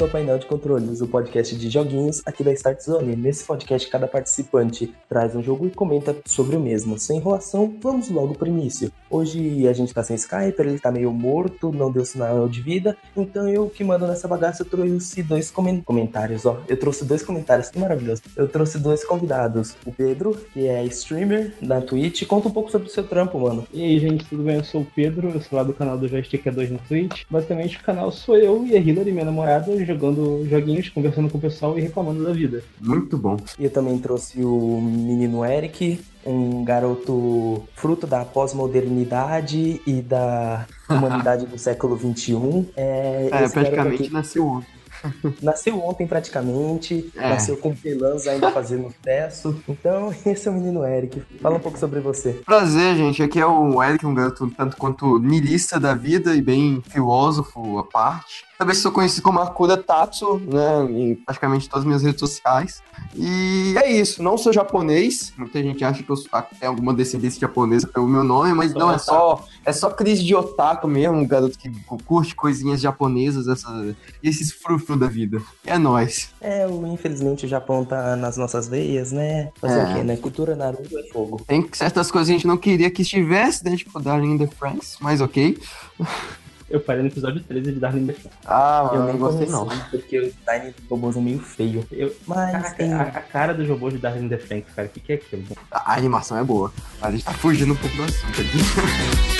bem-vindo ao Painel de Controles, o podcast de joguinhos aqui da Start Zone. Nesse podcast, cada participante traz um jogo e comenta sobre o mesmo. Sem enrolação, vamos logo pro início. Hoje a gente tá sem Skype, ele tá meio morto, não deu sinal de vida, então eu que mando nessa bagaça, eu trouxe dois comentários, ó. Eu trouxe dois comentários, que maravilhoso. Eu trouxe dois convidados. O Pedro, que é streamer da Twitch, conta um pouco sobre o seu trampo, mano. E aí, gente, tudo bem? Eu sou o Pedro, eu sou lá do canal do Joystick 2 no Twitch. Basicamente, o canal sou eu e a Hillary, minha namorada, jogando joguinhos, conversando com o pessoal e reclamando da vida. Muito bom. E eu também trouxe o menino Eric, um garoto fruto da pós-modernidade e da humanidade do século XXI. É, é praticamente aqui... nasceu ontem. Nasceu ontem praticamente, é. nasceu com pelãs ainda fazendo testo. Então, esse é o menino Eric. Fala um pouco sobre você. Prazer, gente. Aqui é o Eric, um garoto tanto quanto nilista da vida e bem filósofo à parte. Também sou conhecido como Akura Tatsu, né, em praticamente todas as minhas redes sociais. E é isso, não sou japonês. Muita gente acha que eu tenho alguma descendência japonesa pelo meu nome, mas não, é só é só crise de otaku mesmo, um garoto que curte coisinhas japonesas, essa, esses frufru da vida. É nós. É, infelizmente o Japão tá nas nossas veias, né? Fazer é. o quê, né? Cultura Naruto é fogo. Tem certas coisas que a gente não queria que estivesse dentro de Darling in the Franks, mas ok. Eu parei no episódio 13 de Darling Franxx. Ah, eu nem gostei não. Porque o design dos robôs é meio feio. Eu, mas a, tem... a, a, cara dos robôs de Darling in the cara, o que, que é aquilo? A, a animação é boa. A gente tá fugindo um pouco do assunto aqui.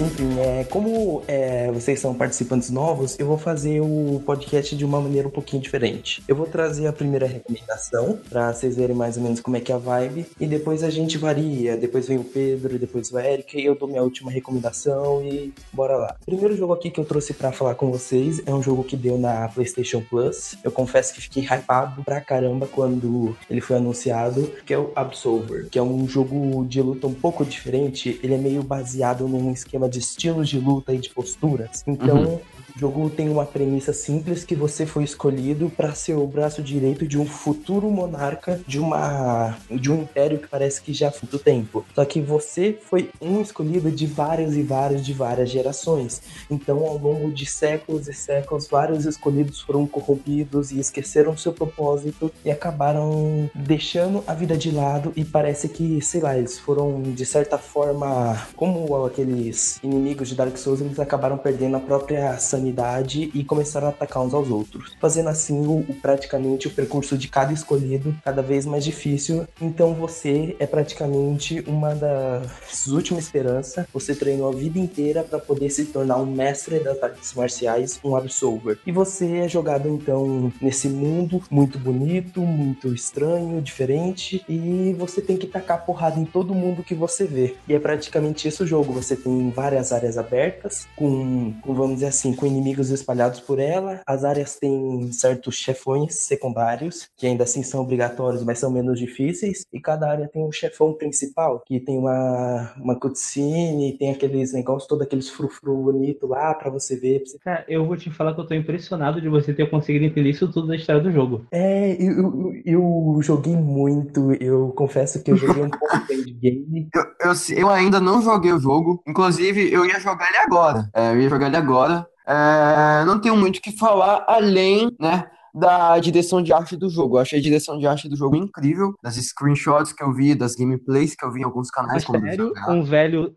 Enfim, é, como é, vocês são participantes novos, eu vou fazer o podcast de uma maneira um pouquinho diferente. Eu vou trazer a primeira recomendação, para vocês verem mais ou menos como é que é a vibe, e depois a gente varia. Depois vem o Pedro, depois o Eric, e eu dou minha última recomendação e bora lá. O primeiro jogo aqui que eu trouxe para falar com vocês é um jogo que deu na PlayStation Plus. Eu confesso que fiquei hypado pra caramba quando ele foi anunciado, que é o Absolver, que é um jogo de luta um pouco diferente. Ele é meio baseado num esquema de estilos de luta e de posturas. Então, uhum. O jogo tem uma premissa simples que você foi escolhido para ser o braço direito de um futuro monarca de uma de um império que parece que já há muito tempo. Só que você foi um escolhido de várias e várias de várias gerações. Então, ao longo de séculos e séculos, vários escolhidos foram corrompidos e esqueceram seu propósito e acabaram deixando a vida de lado e parece que, sei lá, eles foram de certa forma como aqueles inimigos de Dark Souls, eles acabaram perdendo a própria sanidade humanidade e começaram a atacar uns aos outros, fazendo assim o, praticamente o percurso de cada escolhido cada vez mais difícil. Então você é praticamente uma das últimas esperanças. Você treinou a vida inteira para poder se tornar um mestre das artes marciais, um absolver. E você é jogado então nesse mundo muito bonito, muito estranho, diferente, e você tem que tacar porrada em todo mundo que você vê. E é praticamente isso o jogo. Você tem várias áreas abertas com, com vamos dizer assim, com inimigos espalhados por ela. As áreas têm certos chefões secundários, que ainda assim são obrigatórios, mas são menos difíceis. E cada área tem um chefão principal, que tem uma, uma cutscene, tem aqueles negócios, todos aqueles frufru bonito lá pra você ver. Pra você... Cara, eu vou te falar que eu tô impressionado de você ter conseguido entender isso tudo da história do jogo. É, eu, eu, eu joguei muito, eu confesso que eu joguei um pouco de game. Eu, eu, eu, ainda não joguei o jogo, inclusive eu ia jogar ele agora. É, eu ia jogar ele agora, é, não tenho muito o que falar além, né? da direção de arte do jogo. Eu achei a direção de arte do jogo incrível, das screenshots que eu vi, das gameplays que eu vi em alguns canais. Sério, um velho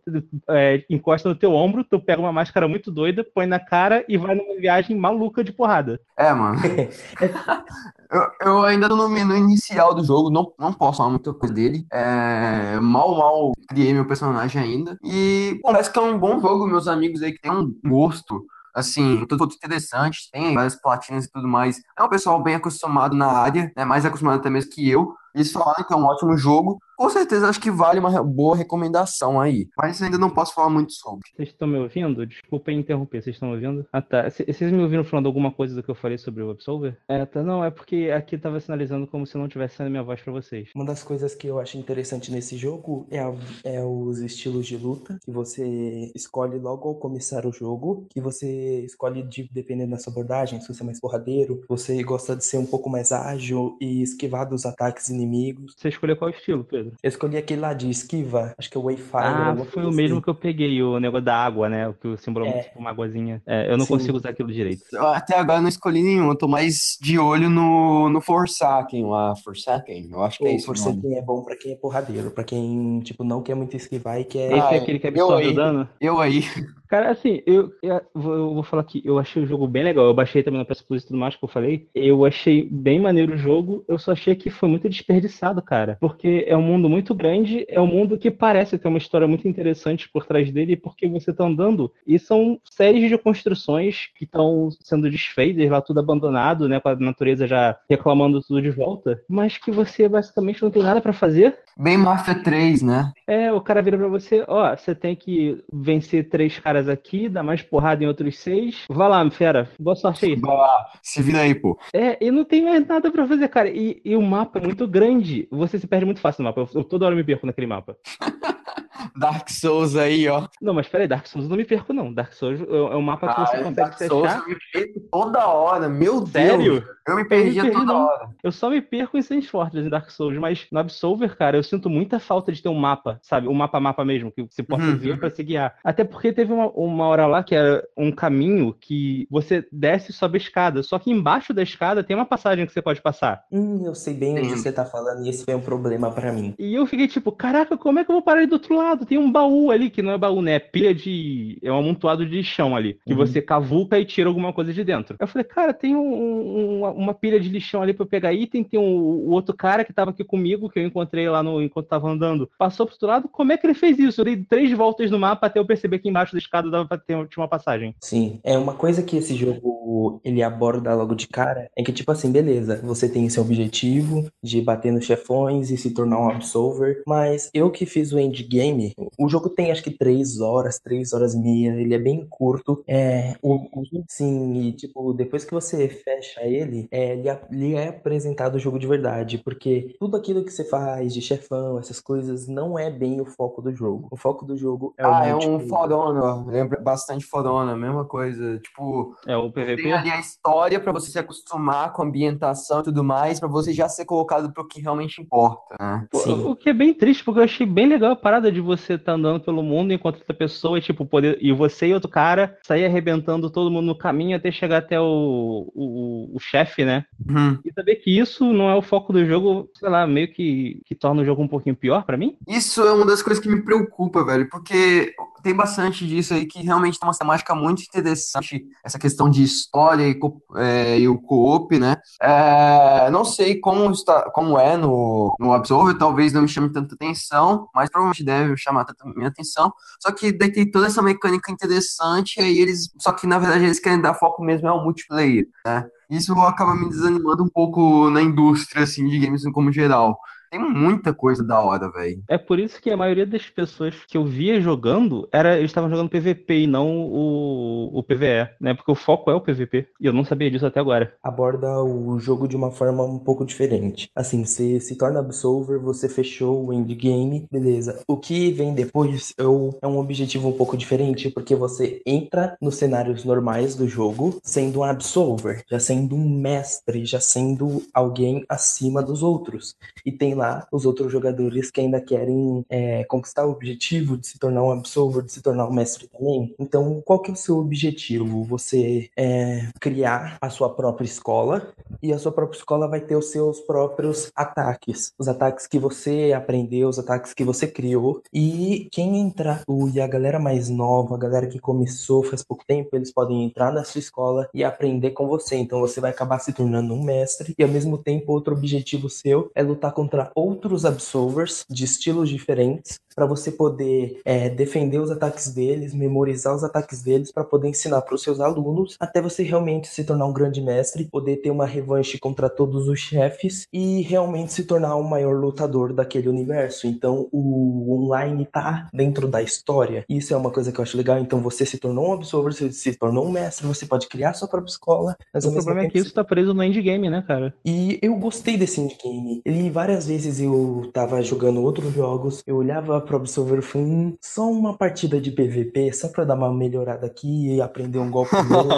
é, encosta no teu ombro, tu pega uma máscara muito doida, põe na cara e vai numa viagem maluca de porrada. É, mano. eu, eu, ainda tô no menu inicial do jogo, não, não posso falar muita coisa dele. É, mal, mal criei meu personagem ainda. E parece que é um bom jogo, meus amigos aí que tem um gosto assim, tudo, interessante, tem várias platinas e tudo mais. É um pessoal bem acostumado na área, né, mais acostumado até mesmo que eu. Eles falaram que é um ótimo jogo, com certeza acho que vale uma boa recomendação aí. Mas ainda não posso falar muito sobre. Vocês estão me ouvindo? Desculpa interromper, vocês estão me ouvindo? Ah tá. Vocês me ouviram falando alguma coisa do que eu falei sobre o Absolver? É, tá. Não, é porque aqui tava sinalizando como se não tivesse sendo minha voz para vocês. Uma das coisas que eu acho interessante nesse jogo é, a, é os estilos de luta que você escolhe logo ao começar o jogo, que você escolhe de, dependendo da sua abordagem, se você é mais porradeiro, você gosta de ser um pouco mais ágil e esquivar dos ataques inimigos. Você escolheu qual estilo, Pedro? Lembro. Eu escolhi aquele lá de esquiva, acho que é o Wayfinder. Ah, foi o mesmo assim. que eu peguei, o negócio da água, né? O que o símbolo é É. tipo uma águazinha. É, eu não Sim. consigo usar aquilo direito. Eu até agora não escolhi nenhum, eu tô mais de olho no, no Forsaken lá. Forsaken? Eu acho que é isso. Forsaken é bom pra quem é porradeiro, pra quem, tipo, não quer muito esquivar e quer... Esse Ah, é aquele que eu absorve o dano? Eu aí. Cara, assim, eu, eu, vou, falar que eu achei o jogo bem legal. Eu baixei também no PS Plus e tudo mais que eu falei. Eu achei bem maneiro o jogo. Eu só achei que foi muito desperdiçado, cara. Porque é um mundo muito grande, é um mundo que parece ter uma história muito interessante por trás dele, porque você tá andando e são séries de construções que estão sendo desfeitas lá, tudo abandonado, né? Com a natureza já reclamando tudo de volta. Mas que você basicamente não tem nada pra fazer. Bem Mafia 3, né? É, o cara vira pra você, ó, você tem que vencer três caras aqui, dar mais porrada em outros seis. Vai lá, fera. Boa sorte aí. Vai lá, se vira aí, pô. É, e não tem mais nada pra fazer, cara. E, e o mapa é muito grande. Você se perde muito fácil no mapa. Eu, eu toda hora me perco naquele mapa. Dark Souls aí, ó. Não, mas peraí, Dark Souls eu não me perco, não. Dark Souls é é um mapa que você Ah, consegue Dark se Souls eu me perco toda hora, meu Sério? Deus. Eu me perdia perdi, toda não. hora. Eu só me perco em Saints Fortress, em Dark Souls, mas no Absolver, cara, eu sinto muita falta de ter um mapa, sabe? Um mapa-mapa mesmo, que você possa Uhum. ver pra se guiar. Até porque teve uma, uma hora lá que era um caminho que você desce e sobe a escada, só que embaixo da escada tem uma passagem que você pode passar. Hum, eu sei bem onde Sim. você tá falando e esse foi um problema pra mim. E eu fiquei tipo, caraca, como é que eu vou parar aí do outro lado? Tem um baú ali, que não é baú, né? É pilha de. É um amontoado de chão ali. Que Uhum. você cavuca e tira alguma coisa de dentro. Eu falei, cara, tem um- um- uma, uma pilha de lixão ali pra eu pegar item. Tem um, o outro cara que tava aqui comigo, que eu encontrei lá no, enquanto tava andando. Passou pro outro lado. Como é que ele fez isso? Eu dei três voltas no mapa até eu perceber que embaixo da escada dava pra ter tinha uma passagem. Sim, é uma coisa que esse jogo ele aborda logo de cara, é que tipo assim, beleza, você tem seu objetivo de bater nos chefões e se tornar um absolver, mas eu que fiz o endgame, o jogo tem acho que três horas, três horas e meia, ele é bem curto, é, o, o- sim, e tipo, depois que você fecha ele, é, ele, é- ele é apresentado o jogo de verdade, porque tudo aquilo que você faz de chefão, essas coisas, não é bem o foco do jogo. O foco do jogo é o Ah, é um fodona, lembra bastante fodona, mesma coisa. Tipo, É o tem PVP? ali a história pra você se acostumar com a ambientação e tudo mais, pra você já ser colocado pro que realmente importa, né? Sim. O que é bem triste, porque eu achei bem legal a parada de você estar andando pelo mundo enquanto outra pessoa e, tipo, poder. E você e outro cara sair arrebentando todo mundo no caminho até chegar até o, o, o chefe, né? Uhum. E saber que isso não é o foco do jogo, sei lá, meio que, que torna o jogo um pouquinho pior pra mim. Isso é uma das coisas que me preocupa, velho, porque tem bastante disso aí que realmente tem uma temática muito interessante, essa questão de história e, é, e o co-op, né? É, não sei como, está, como é no, no Absolver, talvez não me chame tanta atenção, mas provavelmente deve chamar tanta minha atenção. Só que daí tem toda essa mecânica interessante, aí eles. Só que na verdade eles querem dar foco mesmo ao multiplayer, né? Isso acaba me desanimando um pouco na indústria, assim, de games como geral. Tem muita coisa da hora, velho. É por isso que a maioria das pessoas que eu via jogando, era, eles estavam jogando PVP e não o, o PVE, né? Porque o foco é o PVP. E eu não sabia disso até agora. aborda o jogo de uma forma um pouco diferente. Assim, você se torna Absolver, você fechou o endgame, beleza. O que vem depois é, o- é um objetivo um pouco diferente, porque você entra nos cenários normais do jogo sendo um Absolver, já sendo um mestre, já sendo alguém acima dos outros. E tem lá os outros jogadores que ainda querem é, conquistar o objetivo de se tornar um Absolver, de se tornar um mestre também. Então, qual que é o seu objetivo? Você é, criar a sua própria escola e a sua própria escola vai ter os seus próprios ataques. Os ataques que você aprendeu, os ataques que você criou. E quem entrar, e a galera mais nova, a galera que começou faz pouco tempo, eles podem entrar na sua escola e aprender com você. Então você vai acabar se tornando um mestre. E ao mesmo tempo, outro objetivo seu é lutar contra outros absolvers de estilos diferentes para você poder é, defender os ataques deles, memorizar os ataques deles para poder ensinar para os seus alunos, até você realmente se tornar um grande mestre, poder ter uma revanche contra todos os chefes e realmente se tornar o maior lutador daquele universo. Então o online tá dentro da história. Isso é uma coisa que eu acho legal. Então você se tornou um absolver, você se tornou um mestre, você pode criar sua própria escola. Mas o problema é que isso tá preso no endgame, né, cara? e eu gostei desse endgame. Ele várias vezes eu tava jogando outros jogos, eu olhava pro Absolver e falei, hum, só uma partida de PVP, só pra dar uma melhorada aqui e aprender um golpe novo.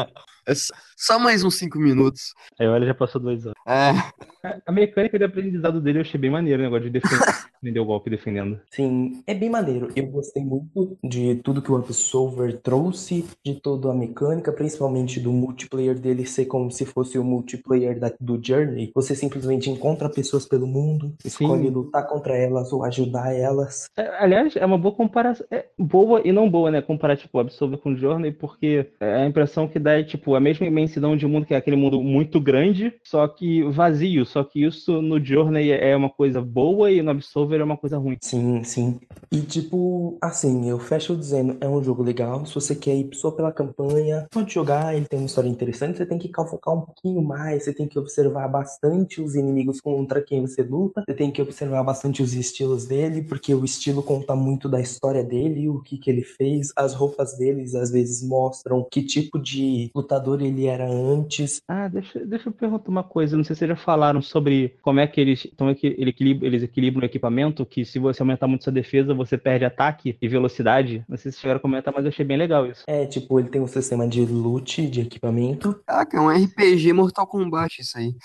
É só- mais uns 5 minutos. Aí olha, já passou dois anos. É, A- mecânica de aprendizado dele eu achei bem maneiro, o negócio de defender, deu golpe defendendo. Sim, é bem maneiro. Eu gostei muito de tudo que o Absolver trouxe, de toda a mecânica, principalmente do multiplayer dele ser como se fosse o multiplayer da, do Journey. Você simplesmente encontra pessoas pelo mundo, escolhe Sim. lutar contra elas ou ajudar elas. É, aliás, é uma boa comparação. É boa e não boa, né? Comparar, tipo, o Absolver com o Journey, porque a impressão que dá é, tipo, a mesma imensidão de mundo, que é aquele mundo muito grande, só que vazio. Só que isso no Journey é uma coisa boa e no Absolver é uma coisa ruim. Sim, sim. E tipo, assim, eu fecho dizendo, é um jogo legal. Se você quer ir só pela campanha, pode jogar, ele tem uma história interessante, você tem que focar um pouquinho mais, você tem que observar bastante os inimigos contra quem você luta, você tem que observar bastante os estilos dele, porque o estilo conta muito da história dele, o que, que ele fez, as roupas deles às vezes mostram que tipo de lutador ele era antes. Ah, deixa, deixa eu perguntar uma coisa. Não sei se vocês já falaram sobre como é que eles, então é que ele equilibra, eles equilibram o equipamento, que se você aumentar muito sua defesa, você perde ataque e velocidade. Não sei se chegaram a comentar, mas eu achei bem legal isso. É, tipo, ele tem um sistema de loot, de equipamento. Caraca, é um RPG Mortal Kombat isso aí.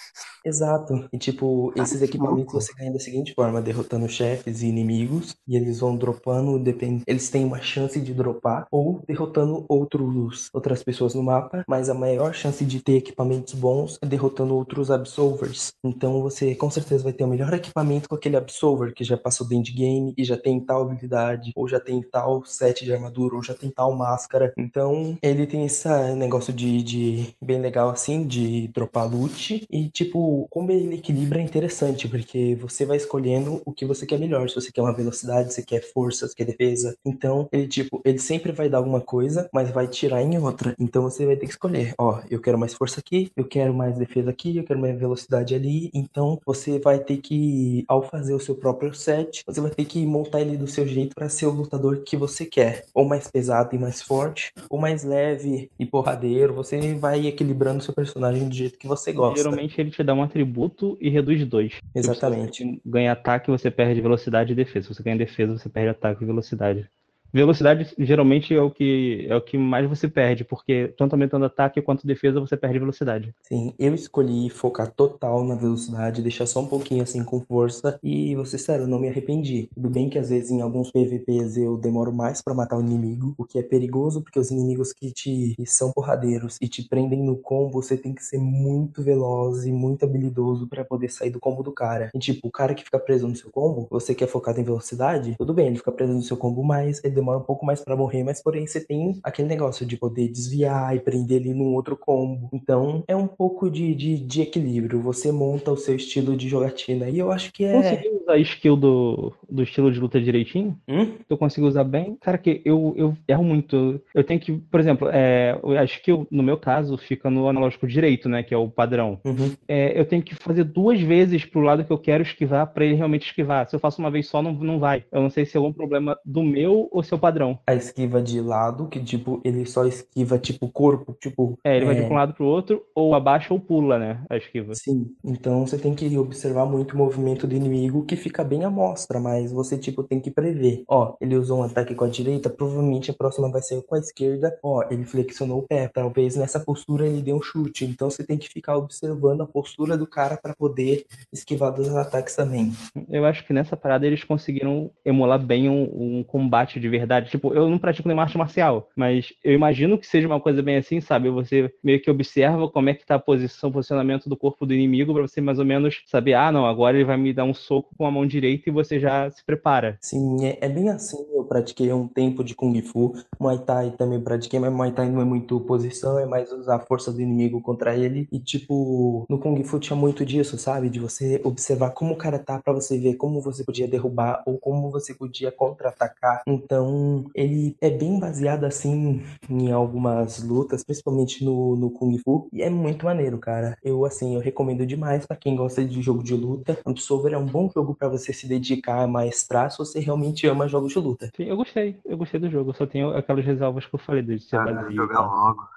Exato. E tipo, esses equipamentos louco. você ganha da seguinte forma, derrotando chefes e inimigos, e eles vão dropando, depend... eles têm uma chance de dropar, ou derrotando outros, outras pessoas no mapa, mas a maior chance de ter equipamentos bons é derrotando outros Absolvers. Então você com certeza vai ter o melhor equipamento com aquele Absolver que já passou do endgame e já tem tal habilidade, ou já tem tal set de armadura, ou já tem tal máscara. Então ele tem esse negócio de, de bem legal assim, de dropar loot, e tipo, como ele equilibra é interessante, porque você vai escolhendo o que você quer melhor. Se você quer uma velocidade, se quer força, se quer defesa. Então, ele, tipo, ele sempre vai dar alguma coisa, mas vai tirar em outra. Então você vai ter que escolher. Ó, eu quero mais força aqui, eu quero mais defesa aqui, eu quero mais velocidade ali. Então você vai ter que, ao fazer o seu próprio set, você vai ter que montar ele do seu jeito para ser o lutador que você quer. Ou mais pesado e mais forte, ou mais leve e porradeiro. Você vai equilibrando o seu personagem do jeito que você gosta. Geralmente ele te dá um atributo e reduz dois. Tipo, Exatamente. você ganha ataque, você perde velocidade e defesa. Se você ganha defesa, você perde ataque e velocidade. Velocidade geralmente é o que é o que mais você perde, porque tanto aumentando ataque quanto defesa você perde velocidade. Sim, eu escolhi focar total na velocidade, deixar só um pouquinho assim com força e ser sério, não me arrependi. Tudo bem que às vezes em alguns PVPs eu demoro mais pra matar o inimigo, o que é perigoso porque os inimigos que te que são porradeiros e te prendem no combo, você tem que ser muito veloz e muito habilidoso pra poder sair do combo do cara. E tipo, o cara que fica preso no seu combo, você que é focado em velocidade, tudo bem, ele fica preso no seu combo mais, ele demora um pouco mais pra morrer, mas porém você tem aquele negócio de poder desviar e prender ele num outro combo. Então é um pouco de, de, de equilíbrio. Você monta o seu estilo de jogatina. E eu acho que é. Conseguiu usar a skill do, do estilo de luta direitinho? Hum? Tu conseguiu usar bem? Cara, que eu, eu erro muito. Eu tenho que, por exemplo, é, a skill, no meu caso, fica no analógico direito, né? Que é o padrão. Uhum. É, eu tenho que fazer duas vezes pro lado que eu quero esquivar pra ele realmente esquivar. Se eu faço uma vez só, não, não vai. Eu não sei se é algum problema do meu ou se é o padrão. A esquiva de lado, que tipo, ele só esquiva tipo o corpo, tipo. É, ele vai de é, um lado pro outro, ou abaixa ou pula, né? A esquiva. Sim, então você tem que observar muito o movimento do inimigo que fica bem à mostra, mas você tipo tem que prever. Ó, ele usou um ataque com a direita, provavelmente a próxima vai ser com a esquerda. Ó, ele flexionou o pé, talvez nessa postura ele dê um chute. Então você tem que ficar observando a postura do cara para poder esquivar dos ataques também. Eu acho que nessa parada eles conseguiram emular bem um, um combate de verdade. Tipo, eu não pratico nenhuma arte marcial, mas eu imagino que seja uma coisa bem assim, sabe? Você meio que observa como é que tá a posição, o posicionamento do corpo do inimigo para você mais ou menos saber, ah, não, agora ele vai me dar um soco com a mão direita e você já se prepara. Sim, é, é bem assim. Eu pratiquei um tempo de Kung Fu. Muay Thai também pratiquei, mas Muay Thai não é muito posição, é mais usar a força do inimigo contra ele. E, tipo, no Kung Fu tinha muito disso, sabe? De você observar como o cara tá pra você ver como você podia derrubar ou como você podia contra-atacar. Então, ele é bem baseado, assim, em algumas lutas, principalmente no, no Kung Fu. E é muito maneiro, cara. Eu, assim, eu recomendo demais pra quem gosta de jogo de luta. Absolver é um bom jogo pra você se dedicar a maestrar se você realmente ama jogos de luta. Sim, eu gostei, eu gostei do jogo, eu só tenho aquelas ressalvas que eu falei de ser Ah, jogar tal. logo.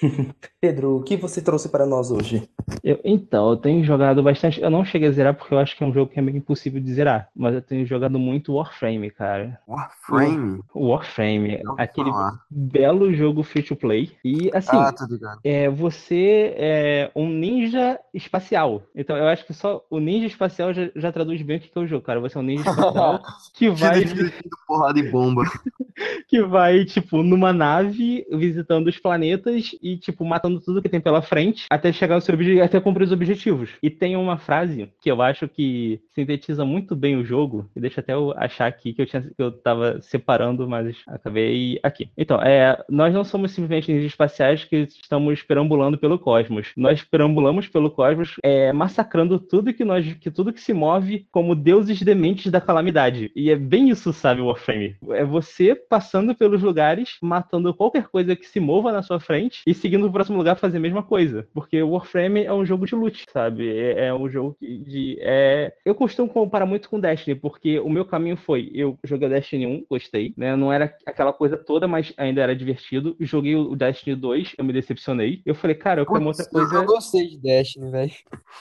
Pedro, o que você trouxe para nós hoje? Eu, então, eu tenho jogado bastante. Eu não cheguei a zerar porque eu acho que é um jogo que é meio impossível de zerar. Mas eu tenho jogado muito Warframe, cara. Warframe? Warframe. Aquele falar. belo jogo free to play. E assim, ah. É, você é um ninja espacial. Então eu acho que só o ninja espacial já, já traduz bem o que é o jogo, cara. Você é um ninja espacial que vai. porrada e bomba. que vai, tipo, numa nave visitando os planetas e, tipo, matando tudo que tem pela frente até chegar ao seu objetivo, até cumprir os objetivos. E tem uma frase que eu acho que sintetiza muito bem o jogo, e deixa até eu achar aqui que eu, tinha, que eu tava separando, mas acabei aqui. Então, é, nós não somos simplesmente ninjas espaciais que estamos perambulando pelo cosmos. Nós perambulamos pelo cosmos é, massacrando tudo que nós, que tudo que se move como deuses dementes da calamidade. E é bem isso, sabe, Warframe? É você passando pelos lugares, matando qualquer coisa que se mova na sua frente e seguindo pro próximo lugar fazer a mesma coisa. Porque o Warframe é um jogo de loot, sabe? É, é um jogo de. É... Eu costumo comparar muito com Destiny, porque o meu caminho foi: eu joguei Destiny 1, gostei, né? Não era aquela coisa toda, mas ainda era divertido. Joguei o Destiny 2, eu me decepcionei. Eu falei, cara, eu quero outra coisa. Eu gostei de Destiny, velho.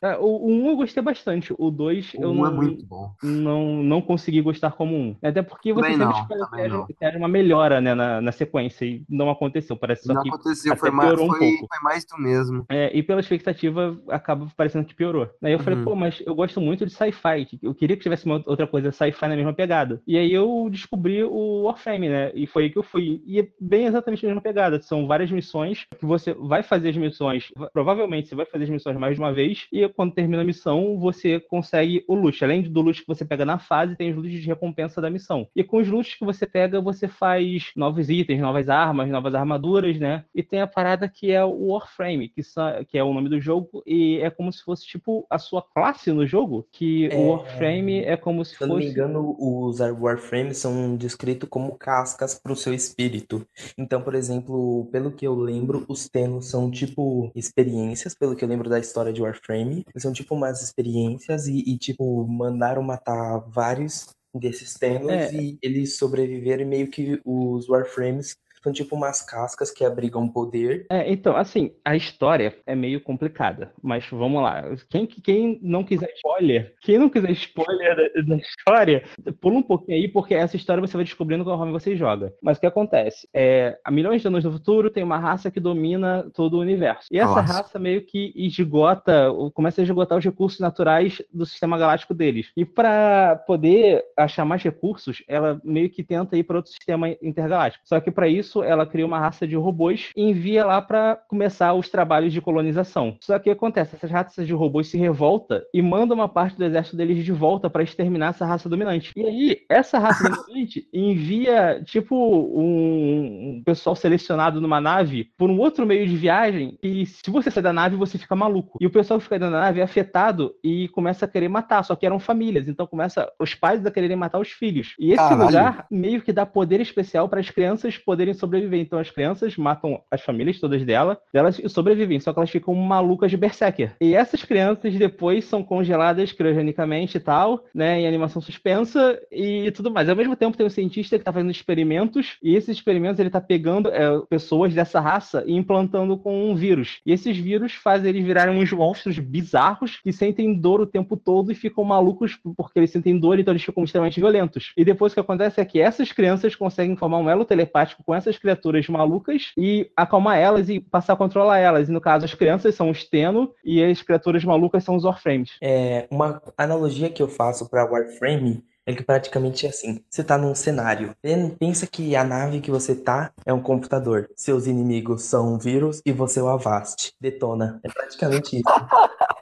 É, o, o 1 eu gostei bastante. O 2 eu não, é não, não consegui gostar como um. Até porque você também sempre espera que haja uma melhora né, na, na sequência e não aconteceu. Parece só não que aconteceu, foi mais, foi, um foi mais do mesmo. É, e pela expectativa, acaba parecendo que piorou. Aí eu uhum. falei, pô, mas eu gosto muito de sci-fi. Eu queria que tivesse uma outra coisa sci-fi na mesma pegada. E aí eu descobri o Warframe, né? E foi aí que eu fui. E é bem exatamente a mesma pegada. São várias missões que você vai fazer as missões. Provavelmente você vai fazer as missões mais de uma vez. E quando termina a missão, você consegue o loot. Além do loot que você pega na fase, tem os loots de recompensa da missão. E com os loots que você pega, você faz novos itens, novas armas, novas armaduras, né? E tem a parada que é o Warframe, que, que é o nome do jogo, e é como se fosse tipo a sua classe no jogo, que é, o Warframe é como se, se fosse. Se não me engano, os Warframes são descritos como cascas para o seu espírito. Então, por exemplo, pelo que eu lembro, os Tenos são tipo experiências, pelo que eu lembro da história de Warframe. São tipo umas experiências e, e tipo, mandaram matar vários desses Tenos é. e eles sobreviveram meio que os Warframes são tipo umas cascas que abrigam poder. É, então, assim, a história é meio complicada, mas vamos lá. Quem, quem não quiser spoiler, quem não quiser spoiler da, da história, pula um pouquinho aí, porque essa história você vai descobrindo conforme você joga. Mas o que acontece? É, há milhões de anos no futuro, tem uma raça que domina todo o universo. E essa Nossa. raça meio que esgota, começa a esgotar os recursos naturais do sistema galáctico deles. E para poder achar mais recursos, ela meio que tenta ir para outro sistema intergaláctico. Só que para isso, isso, ela cria uma raça de robôs e envia lá para começar os trabalhos de colonização. Só que o que acontece? Essas raças de robôs se revoltam e mandam uma parte do exército deles de volta para exterminar essa raça dominante. E aí, essa raça dominante envia, tipo, um, pessoal selecionado numa nave por um outro meio de viagem e se você sair da nave, você fica maluco. E o pessoal que fica dentro da nave é afetado e começa a querer matar, só que eram famílias, então começa os pais a quererem matar os filhos. E esse Caralho. lugar meio que dá poder especial para as crianças poderem sobreviver. Então as crianças matam as famílias todas dela, delas sobrevivem, só que elas ficam malucas de berserker. E essas crianças depois são congeladas criogenicamente e tal, né, em animação suspensa e tudo mais. Ao mesmo tempo tem um cientista que está fazendo experimentos e esses experimentos ele tá pegando é, pessoas dessa raça e implantando com um vírus. E esses vírus fazem eles virarem uns monstros bizarros que sentem dor o tempo todo e ficam malucos porque eles sentem dor, então eles ficam extremamente violentos. E depois o que acontece é que essas crianças conseguem formar um elo telepático com essas essas criaturas malucas e acalmar elas e passar a controlar elas. E no caso, as crianças são os Teno e as criaturas malucas são os Warframes. É, uma analogia que eu faço para Warframe é que praticamente é assim. Você tá num cenário. Pensa que a nave que você tá é um computador. Seus inimigos são um vírus e você é o Avast. Detona. É praticamente isso.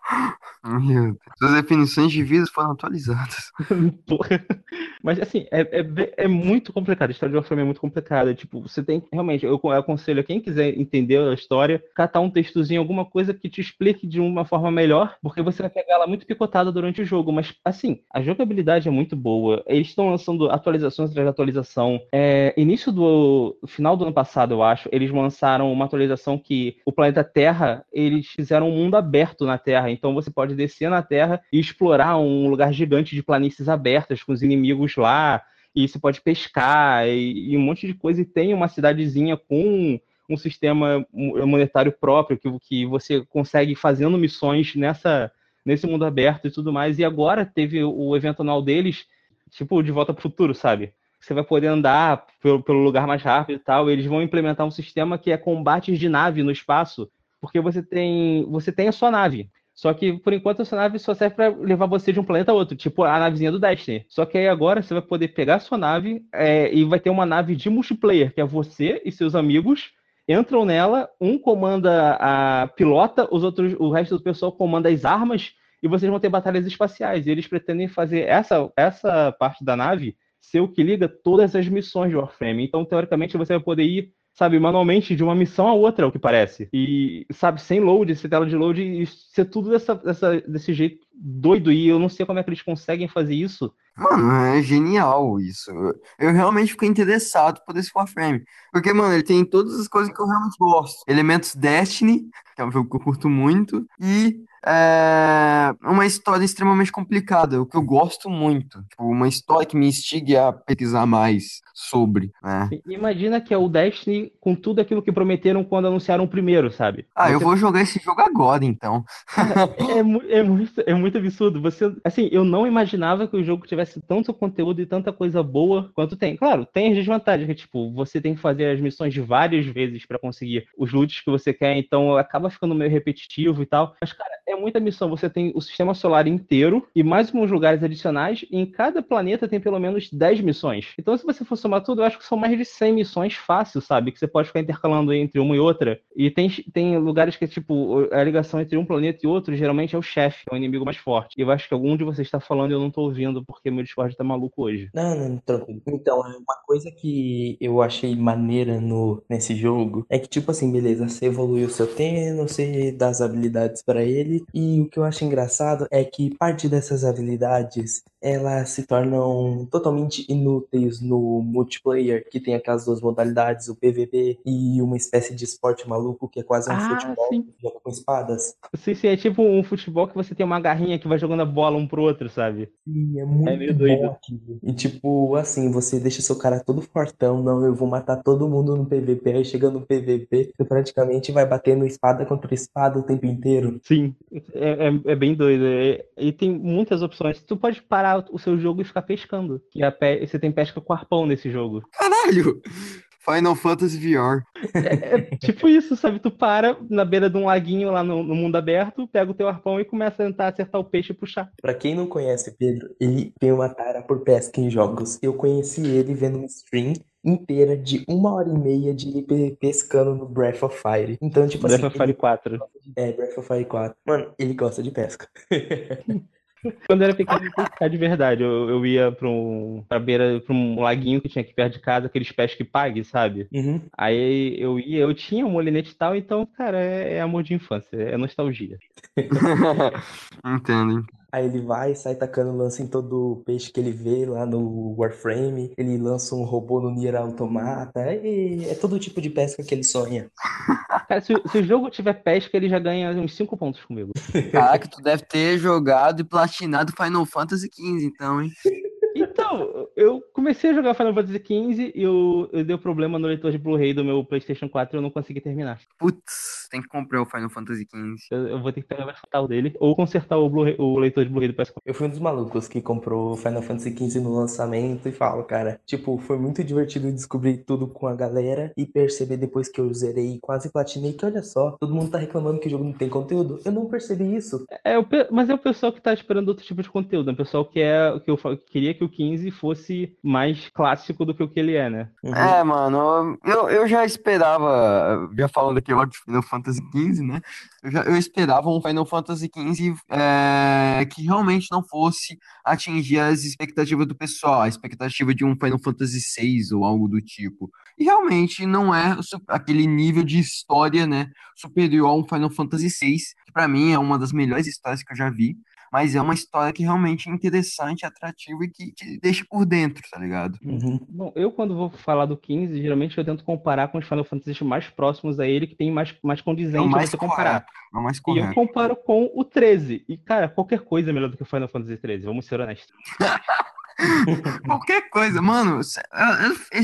Meu Deus. As definições de vida foram atualizadas. Mas assim, é, é, é, muito complicado. A história de Warframe é muito complicada. Tipo, você tem realmente, eu, eu aconselho a quem quiser entender a história, catar um textozinho, alguma coisa que te explique de uma forma melhor, porque você vai pegar ela muito picotada durante o jogo. Mas assim, a jogabilidade é muito boa. Eles estão lançando atualizações atrás de atualização. É, início do final do ano passado, eu acho, eles lançaram uma atualização que o planeta Terra, eles fizeram um mundo aberto na Terra. Então você pode descer na Terra e explorar um lugar gigante de planícies abertas com os inimigos lá. E você pode pescar e, e um monte de coisa. E tem uma cidadezinha com um sistema monetário próprio que, que você consegue fazendo missões nessa nesse mundo aberto e tudo mais. E agora teve o evento anual deles, tipo, de volta para o futuro, sabe? Você vai poder andar pelo, pelo lugar mais rápido e tal. E eles vão implementar um sistema que é combates de nave no espaço, porque você tem, você tem a sua nave. Só que, por enquanto, a sua nave só serve para levar você de um planeta a outro, tipo a navezinha do Destiny. Só que aí agora você vai poder pegar a sua nave é, e vai ter uma nave de multiplayer, que é você e seus amigos entram nela, um comanda a pilota, os outros, o resto do pessoal comanda as armas e vocês vão ter batalhas espaciais. E eles pretendem fazer essa, essa parte da nave ser o que liga todas as missões de Warframe. Então, teoricamente, você vai poder ir sabe, manualmente de uma missão a outra, é o que parece. E, sabe, sem load, sem tela de load, e ser tudo dessa, dessa, desse jeito doido. E eu não sei como é que eles conseguem fazer isso. Mano, é genial isso. Eu realmente fiquei interessado por esse Warframe. Porque, mano, ele tem todas as coisas que eu realmente gosto. Elementos Destiny, que é um jogo que eu curto muito, e é uma história extremamente complicada, o que eu gosto muito. Tipo, uma história que me instigue a pesquisar mais sobre, né? Imagina que é o Destiny com tudo aquilo que prometeram quando anunciaram o primeiro, sabe? Ah, Você... eu vou jogar esse jogo agora, então. é, é, muito, é muito absurdo. Você, assim, eu não imaginava que o jogo tivesse tanto conteúdo e tanta coisa boa quanto tem. Claro, tem as desvantagens, que, tipo, você tem que fazer as missões várias vezes para conseguir os loots que você quer, então acaba ficando meio repetitivo e tal. Mas, cara, é muita missão. Você tem o sistema solar inteiro e mais alguns lugares adicionais. E em cada planeta tem pelo menos 10 missões. Então, se você for somar tudo, eu acho que são mais de 100 missões fáceis, sabe? Que você pode ficar intercalando entre uma e outra. E tem, tem lugares que, tipo, a ligação entre um planeta e outro geralmente é o chefe, é o inimigo mais forte. E eu acho que algum de vocês está falando e eu não tô ouvindo porque meu Discord tá maluco hoje. Não, não, tranquilo. Então, é uma coisa que eu achei maneira no, nesse jogo é que, tipo assim, beleza, você evoluiu o seu Teno, você dá as habilidades para ele e o que eu acho engraçado é que parte dessas habilidades elas se tornam totalmente inúteis no multiplayer, que tem aquelas duas modalidades, o PVP e uma espécie de esporte maluco que é quase um ah, futebol sim. com espadas. Sim, sim, é tipo um futebol que você tem uma garrinha que vai jogando a bola um pro outro, sabe? Sim, é muito é meio doido. E tipo, assim, você deixa seu cara todo fortão, não, eu vou matar todo mundo no PVP, aí chega no PVP, você praticamente vai batendo espada contra espada o tempo inteiro. Sim, é, é, é bem doido. É, e tem muitas opções. Tu pode parar o seu jogo e ficar pescando. Que a pe... você tem pesca com arpão nesse jogo. Caralho! Final Fantasy VR. É, é, tipo isso, sabe? Tu para na beira de um laguinho lá no, no, mundo aberto, pega o teu arpão e começa a tentar acertar o peixe e puxar. Pra quem não conhece Pedro, ele tem uma tara por pesca em jogos. Eu conheci ele vendo um stream inteira de uma hora e meia de ele pescando no Breath of Fire. Então, tipo Breath assim. Breath of Fire 4. É, Breath of Fire 4. Mano, ele gosta de pesca. Quando eu era pequeno, eu pescar de verdade. Eu, eu ia pra, um, pra beira, pra um laguinho que tinha aqui perto de casa, aqueles pés que pague, sabe? Uhum. Aí eu ia, eu tinha um molinete e tal, então, cara, é, é amor de infância, é nostalgia. Entendo. Aí ele vai, sai tacando lança em todo peixe que ele vê lá no Warframe. Ele lança um robô no Nier Automata. E é todo tipo de pesca que ele sonha. Cara, se, se, o jogo tiver pesca, ele já ganha uns 5 pontos comigo. Caraca, tu deve ter jogado e platinado Final Fantasy XV, então, hein? Então, eu comecei a jogar Final Fantasy XV e eu, eu deu problema no leitor de Blu-ray do meu PlayStation 4 e eu não consegui terminar. Putz, tem que comprar o Final Fantasy XV. Eu, eu vou ter que pegar o dele ou consertar o, o leitor de Blu-ray do PS4. Eu fui um dos malucos que comprou o Final Fantasy XV no lançamento e falo, cara, tipo, foi muito divertido descobrir tudo com a galera e perceber depois que eu zerei e quase platinei que, olha só, todo mundo tá reclamando que o jogo não tem conteúdo. Eu não percebi isso. É, é mas é o pessoal que tá esperando outro tipo de conteúdo. É o pessoal que, é, que eu queria que o 15 fosse mais clássico do que o que ele é, né? Uhum. É, mano, eu, eu já esperava, já falando aqui de Final Fantasy XV, né? Eu, já, eu esperava um Final Fantasy XV é, que realmente não fosse atingir as expectativas do pessoal, a expectativa de um Final Fantasy VI ou algo do tipo. E realmente não é aquele nível de história, né, superior a um Final Fantasy VI, que para mim é uma das melhores histórias que eu já vi mas é uma história que realmente é interessante, atrativa e que te deixa por dentro, tá ligado? Uhum. Bom, eu quando vou falar do 15, geralmente eu tento comparar com os Final Fantasy mais próximos a ele, que tem mais, mais condizente é mais você comparar. É mais correto. E eu comparo com o 13. E, cara, qualquer coisa é melhor do que o Final Fantasy 13, vamos ser honestos. Qualquer coisa, mano.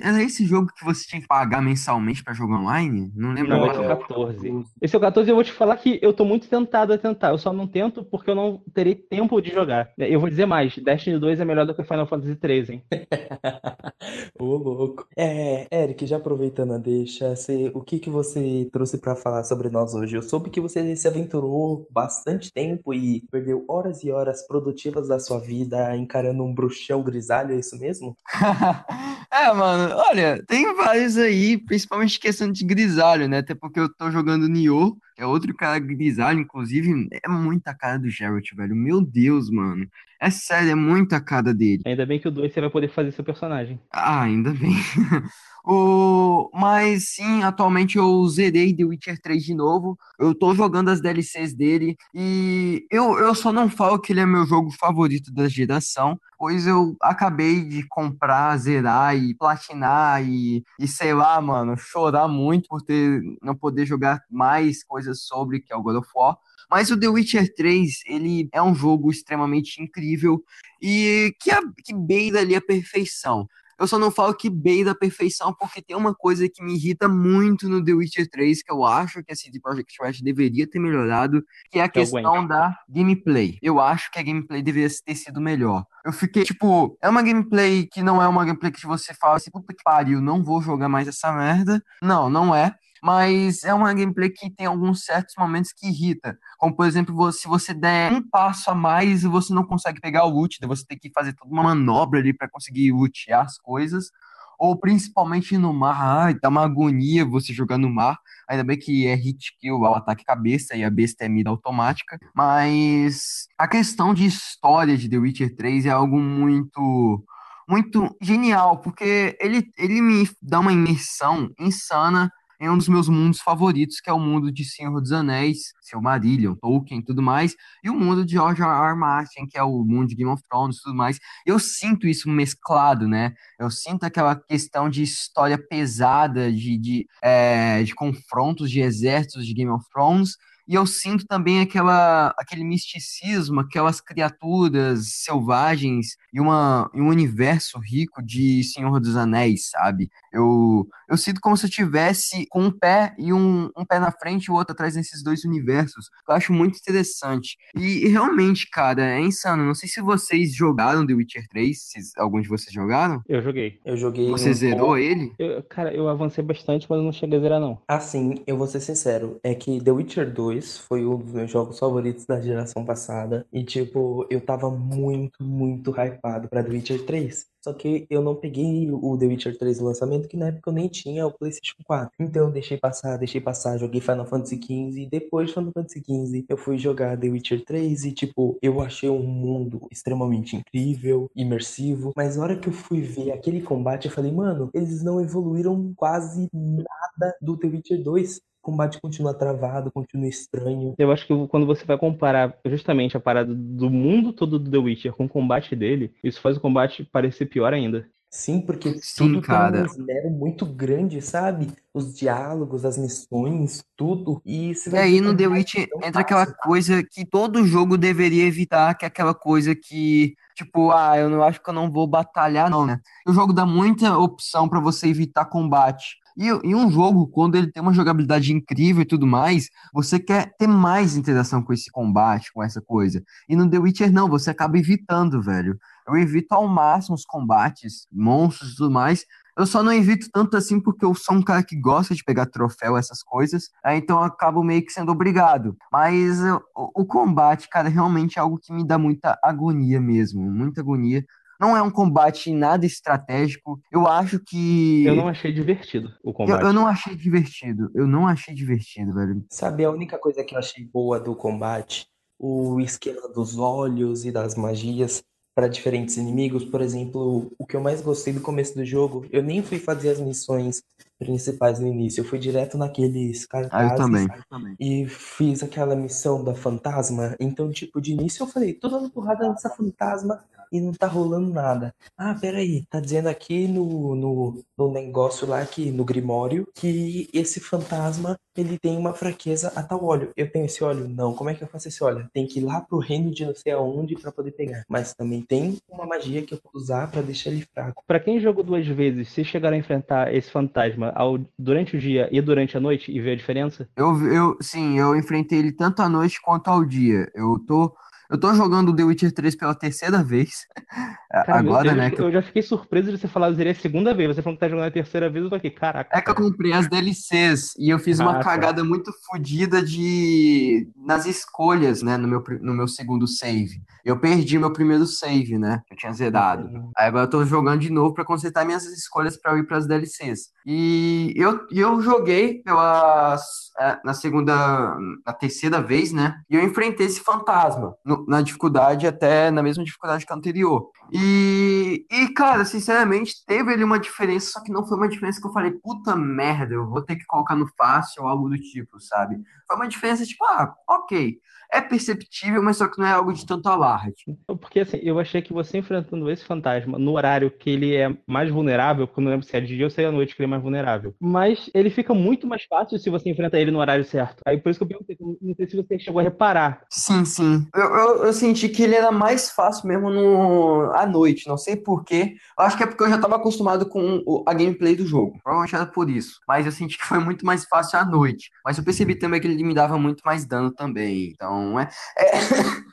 Era esse jogo que você tinha que pagar mensalmente pra jogar online? Não lembro Não, agora. esse é o 14. Esse é o 14 eu vou te falar que eu tô muito tentado a tentar. Eu só não tento porque eu não terei tempo de jogar. Eu vou dizer mais, Destiny 2 é melhor do que Final Fantasy 13, hein? Ô, louco. É, Eric, já aproveitando a deixa, você- o que que você trouxe pra falar sobre nós hoje? Eu soube que você se aventurou bastante tempo e perdeu horas e horas produtivas da sua vida encarando um bruxão grisalho, é isso mesmo? É, mano, olha, tem vários aí, principalmente questão de grisalho, né? Até porque eu tô jogando Nioh, que é outro cara grisalho, inclusive, é muita cara do Geralt, velho. Meu Deus, mano. É sério, é muita cara dele. Ainda bem que o 2 você vai poder fazer seu personagem. Ah, ainda bem. O... Mas sim, atualmente eu zerei The Witcher 3 de novo. Eu tô jogando as DLCs dele e eu, eu só não falo que ele é meu jogo favorito da geração, pois eu acabei de comprar, zerar e platinar e, e sei lá, mano, chorar muito por ter não poder jogar mais coisas sobre que é o God of War. Mas o The Witcher 3, ele é um jogo extremamente incrível e que, a, que beira ali a perfeição. Eu só não falo que beira a perfeição porque tem uma coisa que me irrita muito no The Witcher 3 que eu acho que a CD Projekt Red deveria ter melhorado, que é a Que questão da gameplay. Eu acho que a gameplay deveria ter sido melhor. Eu fiquei, tipo, é uma gameplay que não é uma gameplay que você fala assim, puta que pariu, não vou jogar mais essa merda. Não, não é. Mas é uma gameplay que tem alguns certos momentos que irrita. Como, por exemplo, se você der um passo a mais e você não consegue pegar o loot, você tem que fazer toda uma manobra ali para conseguir lutear as coisas. Ou principalmente no mar, ai, dá uma agonia você jogar no mar. Ainda bem que é hit kill ao ataque cabeça e a besta é mira automática. Mas a questão de história de The Witcher 3 é algo muito muito genial, porque ele, ele me dá uma imersão insana em um dos meus mundos favoritos, que é o mundo de Senhor dos Anéis, Silmarillion, Tolkien e tudo mais, e o mundo de George R. R. Martin, que é o mundo de Game of Thrones e tudo mais. Eu sinto isso mesclado, né? Eu sinto aquela questão de história pesada, de, de, é, de confrontos de exércitos de Game of Thrones, e eu sinto também aquela, aquele misticismo, aquelas criaturas selvagens e, uma, e um universo rico de Senhor dos Anéis, sabe? Eu, eu sinto como se eu tivesse com um pé e um, um pé na frente e o outro atrás nesses dois universos. Eu acho muito interessante. E, e realmente, cara, é insano. Não sei se vocês jogaram The Witcher 3, se alguns de vocês jogaram. Eu joguei. Eu joguei Você um zerou pouco. ele? Eu- cara, eu avancei bastante, mas eu não cheguei a zerar, não. Assim, eu vou ser sincero, é que The Witcher 2 foi um dos meus jogos favoritos da geração passada. E, tipo, eu tava muito, muito hypado pra The Witcher 3. Só que eu não peguei o The Witcher 3 no lançamento, que na época eu nem tinha o PlayStation 4. Então eu deixei passar, deixei passar, joguei Final Fantasy XV. Depois de Final Fantasy XV, eu fui jogar The Witcher 3 e, tipo, eu achei um mundo extremamente incrível, imersivo. Mas na hora que eu fui ver aquele combate, eu falei, mano, eles não evoluíram quase nada do The Witcher 2. O combate continua travado, continua estranho. Eu acho que quando você vai comparar justamente a parada do mundo todo do The Witcher com o combate dele, isso faz o combate parecer pior ainda. Sim, porque Sim, tudo cara. tem um esmero muito grande, sabe? Os diálogos, as missões, tudo. E você E aí no The tão entra aquela fácil. coisa que todo jogo deveria evitar, que é aquela coisa que, tipo, ah, eu não acho que eu não vou batalhar, não, né? O jogo dá muita opção pra você evitar combate. E, e um jogo, quando ele tem uma jogabilidade incrível e tudo mais, você quer ter mais interação com esse combate, com essa coisa. E no The Witcher, não, você acaba evitando, velho. Eu evito ao máximo os combates, monstros e tudo mais. Eu só não evito tanto assim porque eu sou um cara que gosta de pegar troféu, essas coisas. Aí então eu acabo meio que sendo obrigado. Mas o, o combate, cara, realmente é algo que me dá muita agonia mesmo. Muita agonia. Não é um combate nada estratégico. Eu acho que. Eu não achei divertido o eu, combate. eu não achei divertido. Eu não achei divertido, velho. Sabe, a única coisa que eu achei boa do combate, o esquema dos olhos e das magias para diferentes inimigos, por exemplo, o que eu mais gostei do começo do jogo, eu nem fui fazer as missões principais no início, eu fui direto naqueles Ah, eu cartazes também. e fiz aquela missão da fantasma. Então, tipo, de início eu falei, tô dando porrada nessa fantasma e não tá rolando nada. Ah, peraí, tá dizendo aqui no, no, no negócio lá, que, no Grimório, que esse fantasma ele tem uma fraqueza a tal óleo. Eu tenho esse óleo? Não. Como é que eu faço esse óleo? Tem que ir lá pro reino de não sei aonde para poder pegar. Mas também tem uma magia que eu posso usar para deixar ele fraco. Para quem jogou duas vezes, se chegar a enfrentar esse fantasma ao, durante o dia e durante a noite e ver a diferença? Eu, eu, sim, eu enfrentei ele tanto à noite quanto ao dia. Eu tô eu tô jogando The Witcher 3 pela terceira vez. Cara, Agora, eu, né? É Eu já fiquei surpreso de você falar que seria a segunda vez. Você falou que tá jogando a terceira vez, eu tô aqui, caraca. É que eu comprei as DLCs e eu fiz uma Ah, tá. cagada muito fodida de nas escolhas, né, no meu, no meu segundo save. Eu perdi meu primeiro save, né, eu tinha zerado. Aí agora eu tô jogando de novo pra consertar minhas escolhas pra eu ir pras DLCs. E eu, eu joguei pela, é, na segunda, na terceira vez, né, e eu enfrentei esse fantasma no- na dificuldade até na mesma dificuldade que a anterior. E, e, cara, sinceramente, teve ali uma diferença, só que não foi uma diferença que eu falei, puta merda, eu vou ter que colocar no fácil ou algo do tipo, sabe? Foi uma diferença tipo, ah, ok, é perceptível, mas só que não é algo de tanto alarde. Porque assim, eu achei que você enfrentando esse fantasma no horário que ele é mais vulnerável, porque eu não lembro se é de dia ou se é à noite que ele é mais vulnerável. Mas ele fica muito mais fácil se você enfrenta ele no horário certo. Aí por isso que eu perguntei, não sei se você chegou a reparar. Sim, sim. Eu, eu, eu senti que ele era mais fácil mesmo no, à noite, não sei por quê. Eu acho que é porque eu já estava acostumado com a gameplay do jogo. Provavelmente era por isso. Mas eu senti que foi muito mais fácil à noite. Mas eu percebi também que ele me dava muito mais dano também. Então, é. É,